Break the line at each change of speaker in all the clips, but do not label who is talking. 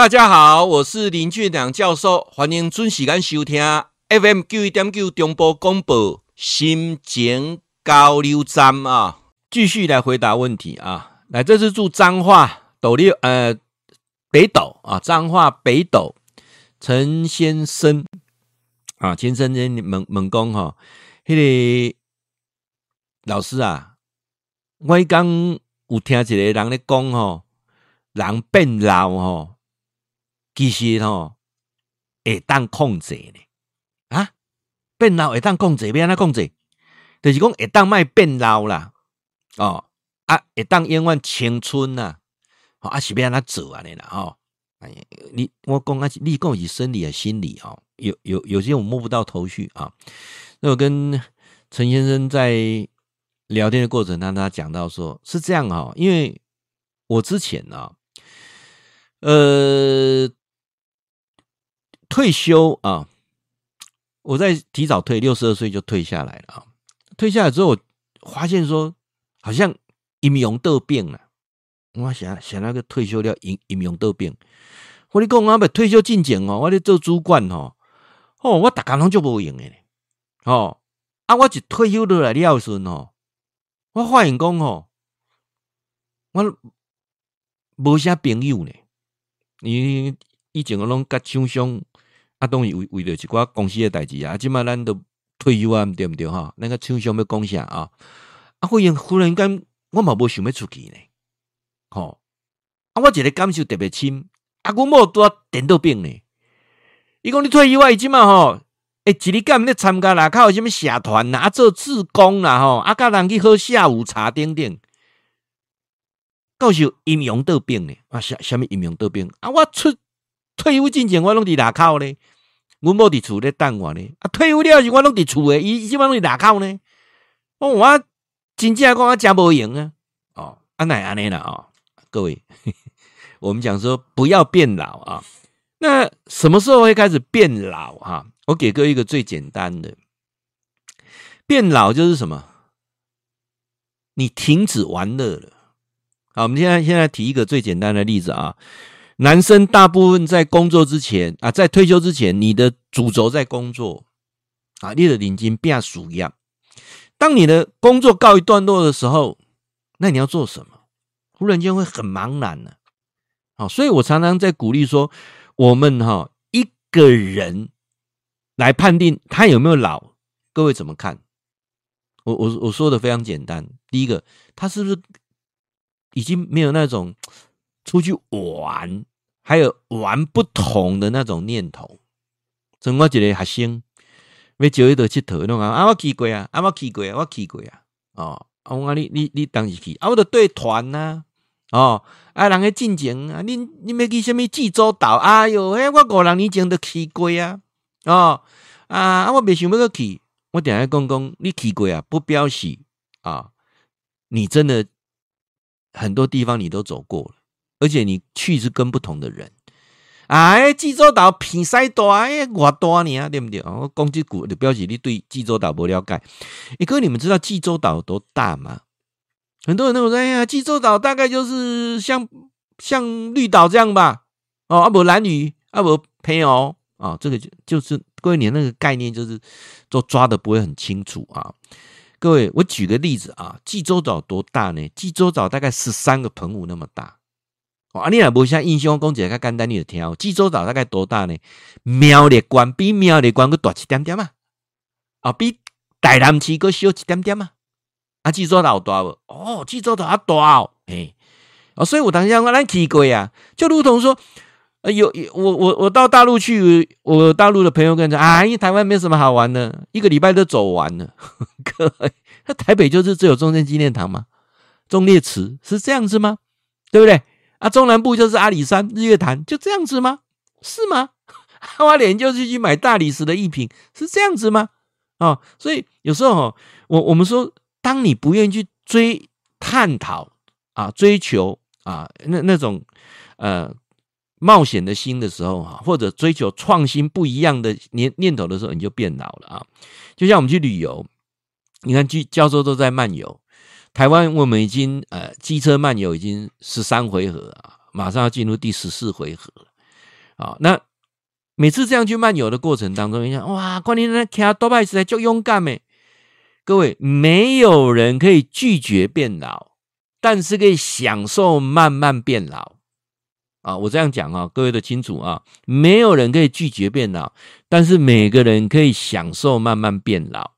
大家好，我是林俊良教授，欢迎准时间收听 FM 九一点九中波广播新简交流站啊，继续来回答问题啊。来，这是住彰化斗六呃北斗啊，彰化北斗陈先生啊，先生你问问讲哈，那个老师啊，我刚有听一个人咧讲吼，人变老吼。其实吼，会当控制呢啊，变老会当控制，要安怎控制？就是讲会当卖变老啦，哦啊，会当永远青春呐，啊是要安怎做安尼啦？哦，哎，你我讲啊，你讲是生理啊心理哦？有有有些我摸不到头绪啊。那我跟陈先生在聊天的过程当中，他讲到说，是这样哈，因为我之前呢，呃。退休啊！我在提早退，六十二岁就退下来了啊。退下来之后，发现说好像阴阳得病了。我想想那个退休了，阴阴阳得病。我你讲啊，要退休进前哦，我咧做主管哦，哦，我大家拢就无用的哦。啊，我一退休落来了时哦，我发现讲哦，我无啥朋友呢。你以前我拢甲厂商。啊，当然为为了一寡公司的代志啊，今麦咱都退休啊，对毋对哈？那个厂商要讲啥啊？啊，忽然忽然间，我嘛无想要出去呢，吼！啊，我一个感受特别深，啊，阮某拄啊电到病呢。伊讲你退休啊，伊即麦吼，哎，一日干咧参加啦，靠什物社团啦，啊，做志工啦，吼，啊，甲人去喝下午茶，等等。到时阴阳得病呢？啊，啥啥物阴阳得病？啊，我出。退休之前，我拢伫外口呢，阮某伫厝咧等我呢。啊，退休了时，我拢伫厝诶，伊基本拢伫外口呢。哦，我真正讲我真无用啊。哦，安奈安尼啦哦，各位，我们讲说不要变老啊。那什么时候会开始变老哈？我给各位一个最简单的，变老就是什么？你停止玩乐了。好，我们现在现在提一个最简单的例子啊。男生大部分在工作之前啊，在退休之前，你的主轴在工作啊，你的领巾变属样。当你的工作告一段落的时候，那你要做什么？忽然间会很茫然呢。好，所以我常常在鼓励说，我们哈一个人来判定他有没有老，各位怎么看？我我我说的非常简单，第一个，他是不是已经没有那种出去玩？还有玩不同的那种念头，像我一个学生，要招伊到佚佗，弄啊，啊我去过啊，啊我去过啊，我去过啊，哦，啊我你你你当时去，啊，我着对团呐，哦，啊，人个进前啊，你你要去什么济州岛？哎哟，嘿，我五六年前都去过啊，哦，啊，啊，我未想要去，我等下讲讲，你去过啊，不表示啊，你真的很多地方你都走过了。而且你去是跟不同的人，哎，济州岛比赛大哎，我大呢，对不对？我讲这句的标记，你对济州岛不了解。哎，哥，你们知道济州岛有多大吗？很多人都说，哎呀，济州岛大概就是像像绿岛这样吧？哦，啊不兰屿，啊不平哦，啊，这个就就是各位，你那个概念就是都抓的不会很清楚啊。各位，我举个例子啊，济州岛多大呢？济州岛大概十三个澎湖那么大。啊，你若无啥印象，讲一个较简单，你就听。济州岛大概多大呢？苗栗县比苗栗县佫大一点点啊，啊，比台南市佫小一点点啊。啊，济州岛大无？哦，济州岛啊大哦，嘿，哦，所以我当时讲，咱去过啊，就如同说，呃，有我我我到大陆去，我大陆的朋友跟着啊，因为台湾没什么好玩的，一个礼拜都走完了。各位，那台北就是只有中正纪念堂吗？忠烈祠是这样子吗？对不对？啊，中南部就是阿里山、日月潭，就这样子吗？是吗？花莲就是去买大理石的艺品，是这样子吗？啊、所以有时候，我我们说，当你不愿意去追探讨啊、追求啊那那种呃冒险的心的时候哈，或者追求创新不一样的念念头的时候，你就变老了啊。就像我们去旅游，你看，去教授都在漫游。台湾，我们已经呃机车漫游已经十三回合啊，马上要进入第十四回合了。啊，那每次这样去漫游的过程当中，你想哇，关键那卡多拜斯在就勇敢没？各位，没有人可以拒绝变老，但是可以享受慢慢变老啊！我这样讲啊，各位都清楚啊，没有人可以拒绝变老，但是每个人可以享受慢慢变老。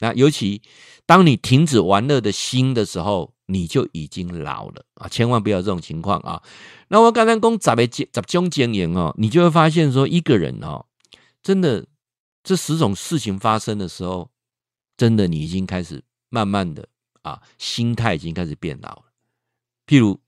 那尤其当你停止玩乐的心的时候，你就已经老了啊！千万不要这种情况啊！那我刚才讲十个十种经验哦，你就会发现说，一个人哦，真的这十种事情发生的时候，真的你已经开始慢慢的啊，心态已经开始变老了。譬如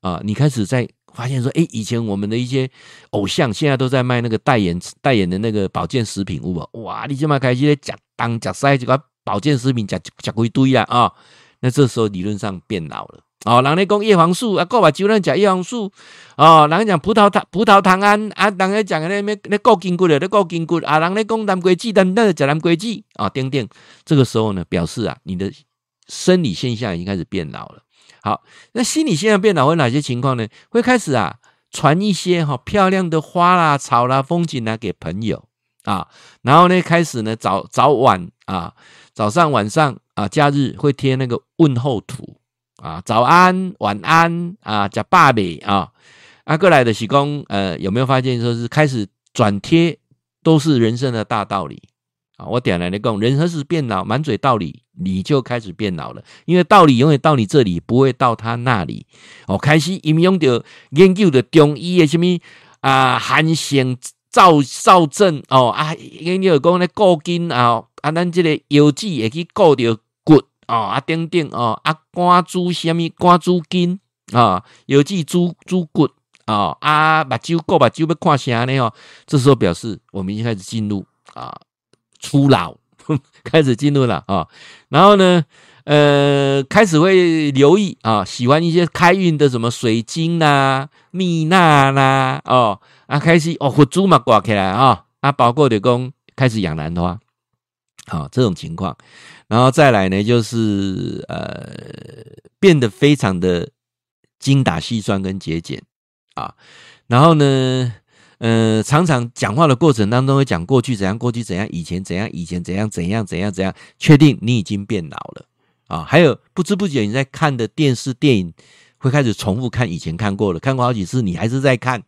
啊，你开始在发现说，哎，以前我们的一些偶像现在都在卖那个代言代言的那个保健食品，哇，你这么开心在讲当讲塞这个保健食品，讲讲一堆啊啊！那这时候理论上变老了哦。人家讲叶黄素啊，过把酒人讲叶黄素哦。人家讲葡萄糖葡萄糖胺啊，人家讲那那那固筋骨的那固筋骨啊，人家讲蓝龟记，但那是讲蓝龟记啊，丁丁。这个时候呢，表示啊，你的生理现象已经开始变老了。好，那心理现象变老会哪些情况呢？会开始啊，传一些哈漂亮的花啦、草啦、风景啦给朋友啊，然后呢，开始呢，早早晚啊，早上晚上。啊，假日会贴那个问候图啊，早安、晚安啊，加爸比啊，啊，过来的喜工，呃，有没有发现说是开始转贴都是人生的大道理啊？我点来的讲，人何时变老？满嘴道理，你就开始变老了，因为道理永远到你这里，不会到他那里。哦，开始应用的研究的中医的什么啊，寒性燥燥症哦啊，研究讲那固筋啊，啊，咱这个腰子也可以固掉。哦啊，等等哦啊，肝猪什么肝猪筋啊，尤其猪猪骨啊啊，目睭顾目睭要看啥呢？哦，这时候表示我们已经开始进入啊初老，开始进入了啊。然后呢，呃，开始会留意啊，喜欢一些开运的什么水晶啦、蜜蜡啦，哦啊，开始哦，佛珠嘛挂起来啊啊，包括的讲开始养兰花，好这种情况。然后再来呢，就是呃，变得非常的精打细算跟节俭啊。然后呢，呃，常常讲话的过程当中会讲过去怎样，过去怎样，以前怎样，以前怎样，怎样，怎样，怎样，确定你已经变老了啊。还有不知不觉你在看的电视电影会开始重复看以前看过了，看过好几次，你还是在看。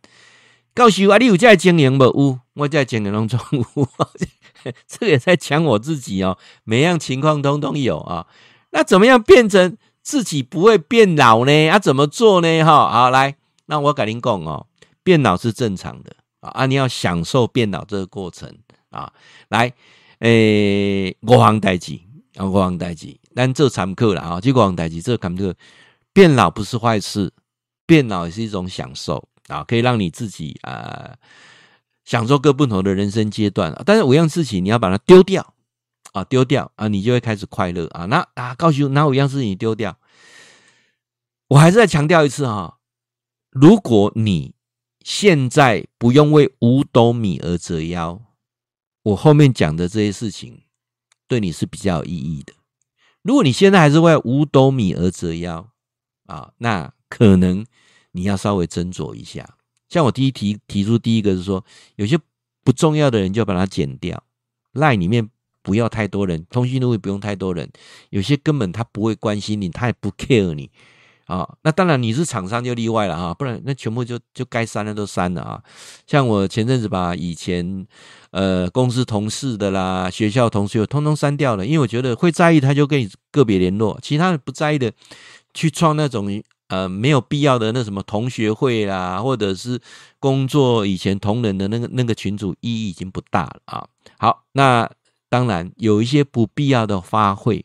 告诉我，你有在经营吗？有，我在经营当中。这个也在讲我自己哦，每样情况通通有啊。那怎么样变成自己不会变老呢？啊，怎么做呢？哈，好来，那我跟您讲哦，变老是正常的啊，你要享受变老这个过程啊。来，诶，五项代志啊，五项代志，咱做参考了啊。这五项代志，这个参考，变老不是坏事，变老也是一种享受。啊，可以让你自己啊、呃、享受各不同的人生阶段啊。但是五样事情你要把它丢掉啊，丢掉啊，你就会开始快乐啊。那啊，告诉哪五样事情丢掉？我还是再强调一次哈，如果你现在不用为五斗米而折腰，我后面讲的这些事情对你是比较有意义的。如果你现在还是为五斗米而折腰啊，那可能。你要稍微斟酌一下，像我第一提提出第一个是说，有些不重要的人就把它剪掉赖里面不要太多人，通讯录也不用太多人，有些根本他不会关心你，他也不 care 你啊。那当然你是厂商就例外了啊，不然那全部就就该删的都删了啊。像我前阵子把以前呃公司同事的啦、学校同学通通删掉了，因为我觉得会在意他就跟你个别联络，其他的不在意的去创那种。呃，没有必要的那什么同学会啦，或者是工作以前同仁的那个那个群组，意义已经不大了啊。好，那当然有一些不必要的花卉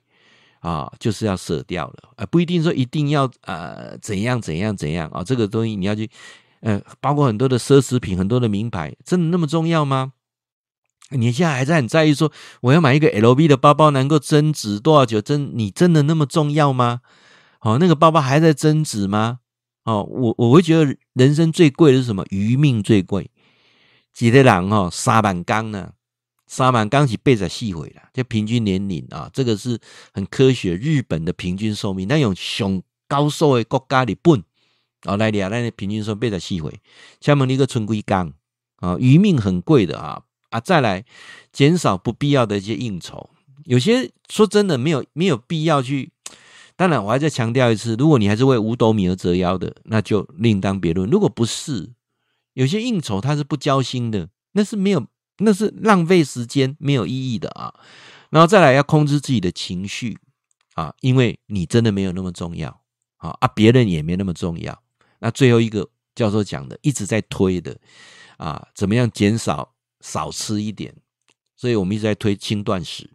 啊，就是要舍掉了啊，不一定说一定要呃怎样怎样怎样啊。这个东西你要去呃，包括很多的奢侈品，很多的名牌，真的那么重要吗？你现在还在很在意说我要买一个 LV 的包包能够增值多少久？真你真的那么重要吗？哦，那个包包还在增值吗？哦，我我会觉得人生最贵的是什么？余命最贵。几个人哦，三万刚呢？三万刚是八十四岁了，就平均年龄啊，这个是很科学。日本的平均寿命，那用上高寿的国家日本哦来聊，那平均寿八十四岁。请问你个存几刚？啊，余命很贵的啊啊！再来减少不必要的一些应酬，有些说真的没有没有必要去。当然，我还再强调一次，如果你还是为五斗米而折腰的，那就另当别论。如果不是，有些应酬他是不交心的，那是没有，那是浪费时间，没有意义的啊。然后再来要控制自己的情绪啊，因为你真的没有那么重要啊啊，别人也没那么重要。那最后一个教授讲的，一直在推的。啊，怎么样减少少吃一点？所以我们一直在推轻断食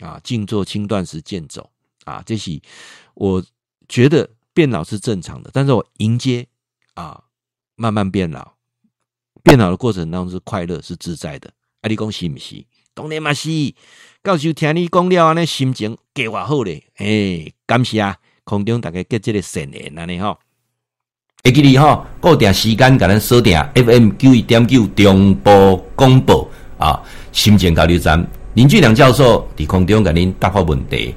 啊，静坐、轻断食、健走啊，这是我觉得变老是正常的，但是我迎接啊，慢慢变老，变老的过程当中是快乐、是自在的。啊，你讲是不是？当然嘛是。教授听你讲了，那心情计划好嘞。哎，感谢啊，空中大家给这个善言，安尼吼。会记你哈，固定时间给咱锁定 FM 九一点九中波广播啊，心情交流站林俊良教授伫空中给您答复问题。